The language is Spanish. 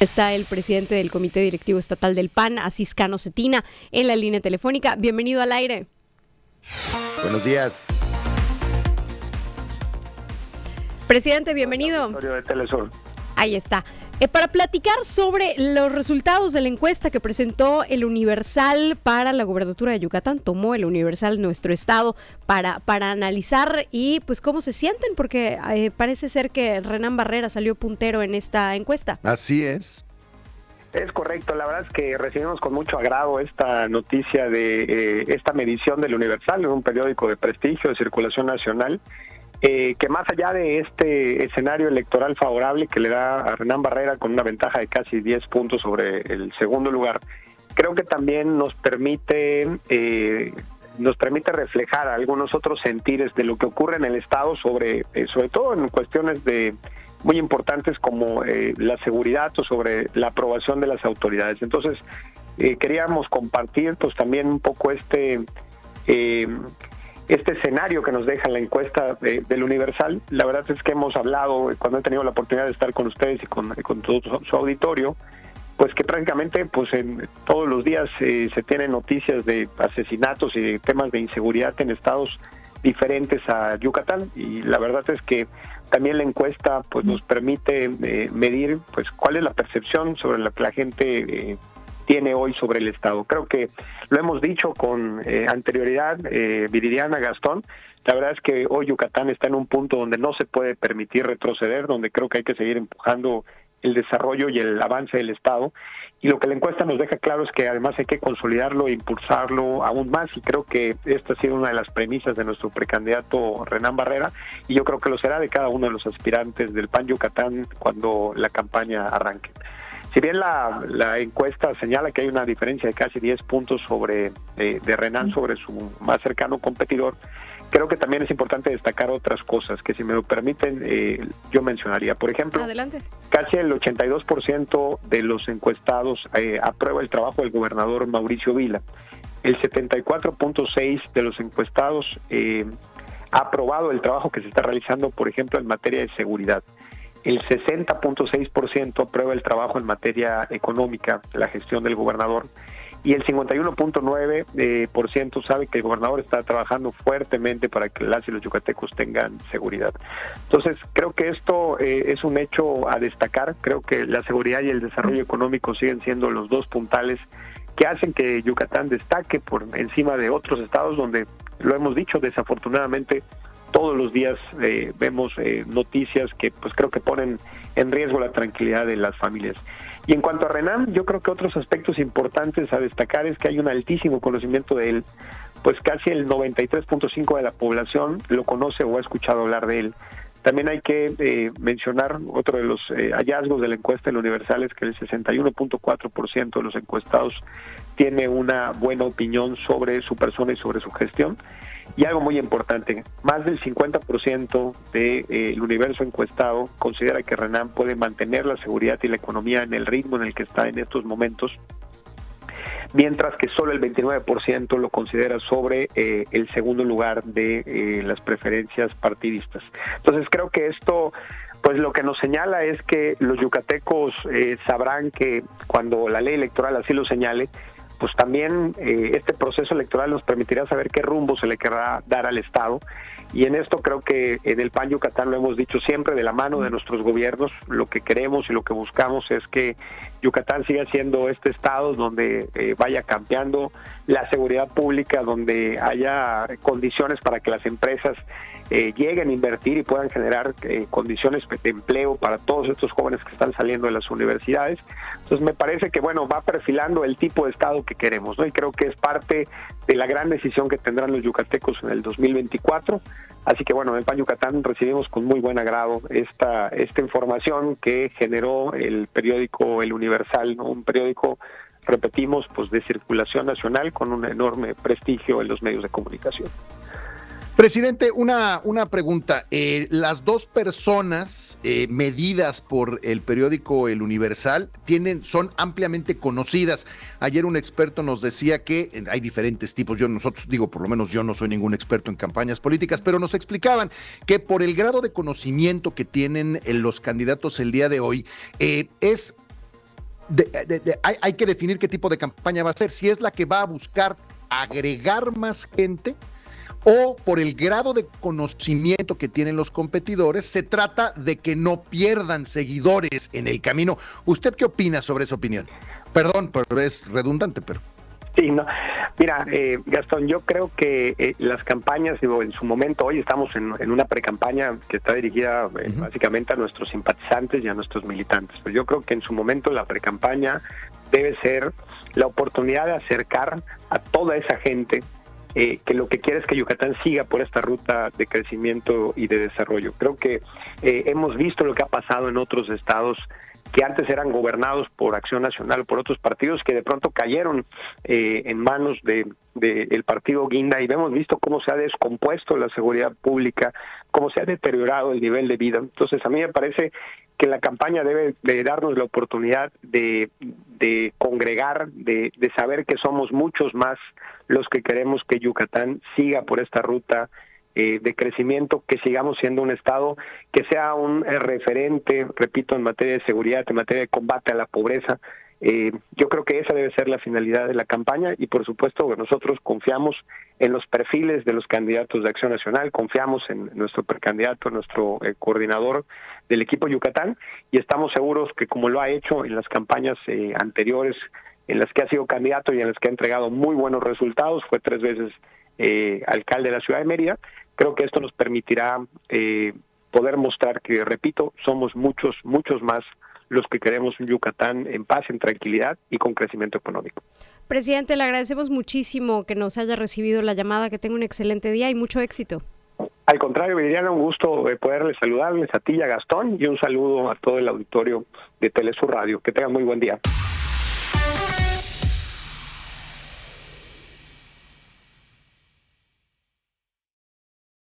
Está el presidente del Comité Directivo Estatal del PAN, Asís Cano Cetina, en la línea telefónica. Bienvenido al aire. Buenos días. Presidente, bienvenido. Ahí está. Eh, para platicar sobre los resultados de la encuesta que presentó el Universal para la gubernatura de Yucatán, tomó el Universal nuestro estado para, para analizar y pues cómo se sienten, porque eh, parece ser que Renán Barrera salió puntero en esta encuesta. Así es. Es correcto, la verdad es que recibimos con mucho agrado esta noticia de eh, esta medición del Universal, en un periódico de prestigio de circulación nacional, eh, que más allá de este escenario electoral favorable que le da a Renán Barrera con una ventaja de casi 10 puntos sobre el segundo lugar, creo que también nos permite eh, nos permite reflejar algunos otros sentires de lo que ocurre en el estado sobre eh, sobre todo en cuestiones de muy importantes como la seguridad o sobre la aprobación de las autoridades. Entonces queríamos compartir pues también un poco este este escenario que nos deja la encuesta del Universal. La verdad es que hemos hablado, cuando he tenido la oportunidad de estar con ustedes y con, todo su, auditorio, pues que prácticamente pues en todos los días eh, se tienen noticias de asesinatos y de temas de inseguridad en estados diferentes a Yucatán y la verdad es que también la encuesta pues nos permite eh, medir pues cuál es la percepción sobre la que la gente eh, tiene hoy sobre el Estado. Creo que lo hemos dicho con eh, anterioridad, eh, Viridiana Gastón, la verdad es que hoy Yucatán está en un punto donde no se puede permitir retroceder, donde creo que hay que seguir empujando el desarrollo y el avance del Estado. Y lo que la encuesta nos deja claro es que además hay que consolidarlo e impulsarlo aún más. Y creo que esta ha sido una de las premisas de nuestro precandidato Renán Barrera. Y yo creo que lo será de cada uno de los aspirantes del PAN Yucatán cuando la campaña arranque. Si bien la, la, encuesta señala que hay una diferencia de casi 10 puntos sobre eh, de Renan sobre su más cercano competidor, creo que también es importante destacar otras cosas que si me lo permiten eh, yo mencionaría. Por ejemplo, casi el 82% de los encuestados eh, aprueba el trabajo del gobernador Mauricio Vila. El 74.6 de los encuestados ha aprobado el trabajo que se está realizando, por ejemplo, en materia de seguridad el 60.6% aprueba el trabajo en materia económica, la gestión del gobernador, y el 51.9% eh, por ciento sabe que el gobernador está trabajando fuertemente para que las y los yucatecos tengan seguridad. Entonces, creo que esto eh, es un hecho a destacar. Creo que la seguridad y el desarrollo económico siguen siendo los dos puntales que hacen que Yucatán destaque por encima de otros estados donde, lo hemos dicho, desafortunadamente todos los días eh, vemos eh, noticias que pues creo que ponen en riesgo la tranquilidad de las familias. Y en cuanto a Renan, yo creo que otros aspectos importantes a destacar es que hay un altísimo conocimiento de él, pues casi el 93.5 de la población lo conoce o ha escuchado hablar de él. También hay que eh, mencionar otro de los hallazgos de la encuesta en Universal es que el 61.4% de los encuestados tiene una buena opinión sobre su persona y sobre su gestión. Y algo muy importante, más del 50% del de, eh, universo encuestado considera que Renan puede mantener la seguridad y la economía en el ritmo en el que está en estos momentos, mientras que solo el 29% lo considera sobre eh, el segundo lugar de eh, las preferencias partidistas. Entonces creo que esto pues lo que nos señala es que los yucatecos sabrán que cuando la ley electoral así lo señale, pues también eh, este proceso electoral nos permitirá saber qué rumbo se le querrá dar al Estado. Y en esto creo que en el PAN Yucatán lo hemos dicho siempre de la mano de nuestros gobiernos. Lo que queremos y lo que buscamos es que Yucatán siga siendo este estado donde eh, vaya cambiando la seguridad pública, donde haya condiciones para que las empresas eh, lleguen a invertir y puedan generar eh, condiciones de empleo para todos estos jóvenes que están saliendo de las universidades. Entonces me parece que bueno va perfilando el tipo de estado que queremos, ¿no? Y creo que es parte de la gran decisión que tendrán los yucatecos en el 2024. Así que bueno, en PAN Yucatán recibimos con muy buen agrado esta esta información que generó el periódico El Universal, ¿no? un periódico repetimos pues de circulación nacional con un enorme prestigio en los medios de comunicación. Presidente, una, una pregunta. Eh, las dos personas eh, medidas por el periódico El Universal tienen, son ampliamente conocidas. Ayer un experto nos decía que hay diferentes tipos. Yo, nosotros digo, por lo menos yo no soy ningún experto en campañas políticas, pero nos explicaban que por el grado de conocimiento que tienen eh, los candidatos el día de hoy, es hay, que definir qué tipo de campaña va a ser, si es la que va a buscar agregar más gente o por el grado de conocimiento que tienen los competidores, se trata de que no pierdan seguidores en el camino. ¿Usted qué opina sobre esa opinión? Perdón, pero es redundante, pero... Sí, no. Mira, eh, Gastón, yo creo que eh, las campañas, digo, en su momento, hoy estamos en, una pre-campaña que está dirigida eh, básicamente a nuestros simpatizantes y a nuestros militantes. Pues yo creo que en su momento la pre-campaña debe ser la oportunidad de acercar a toda esa gente que lo que quiere es que Yucatán siga por esta ruta de crecimiento y de desarrollo. Creo que hemos visto lo que ha pasado en otros estados que antes eran gobernados por Acción Nacional, por otros partidos que de pronto cayeron eh, en manos de, el partido Guinda y hemos visto cómo se ha descompuesto la seguridad pública, cómo se ha deteriorado el nivel de vida. Entonces a mí me parece que la campaña debe de darnos la oportunidad de, de congregar, de, de saber que somos muchos más los que queremos que Yucatán siga por esta ruta eh, de crecimiento, que sigamos siendo un Estado que sea un eh, referente, repito, en materia de seguridad, en materia de combate a la pobreza. Eh, yo creo que esa debe ser la finalidad de la campaña y por supuesto nosotros confiamos en los perfiles de los candidatos de Acción Nacional, confiamos en nuestro precandidato, nuestro coordinador del equipo Yucatán y estamos seguros que como lo ha hecho en las campañas anteriores en las que ha sido candidato y en las que ha entregado muy buenos resultados, fue tres veces eh, alcalde de la ciudad de Mérida. Creo que esto nos permitirá eh, poder mostrar que, repito, somos muchos, muchos más los que queremos un Yucatán en paz, en tranquilidad y con crecimiento económico. Presidente, le agradecemos muchísimo que nos haya recibido la llamada, que tenga un excelente día y mucho éxito. Al contrario, Viridiana, un gusto eh, poderles saludarles a ti y a Gastón y un saludo a todo el auditorio de Telesur Radio. Que tengan muy buen día.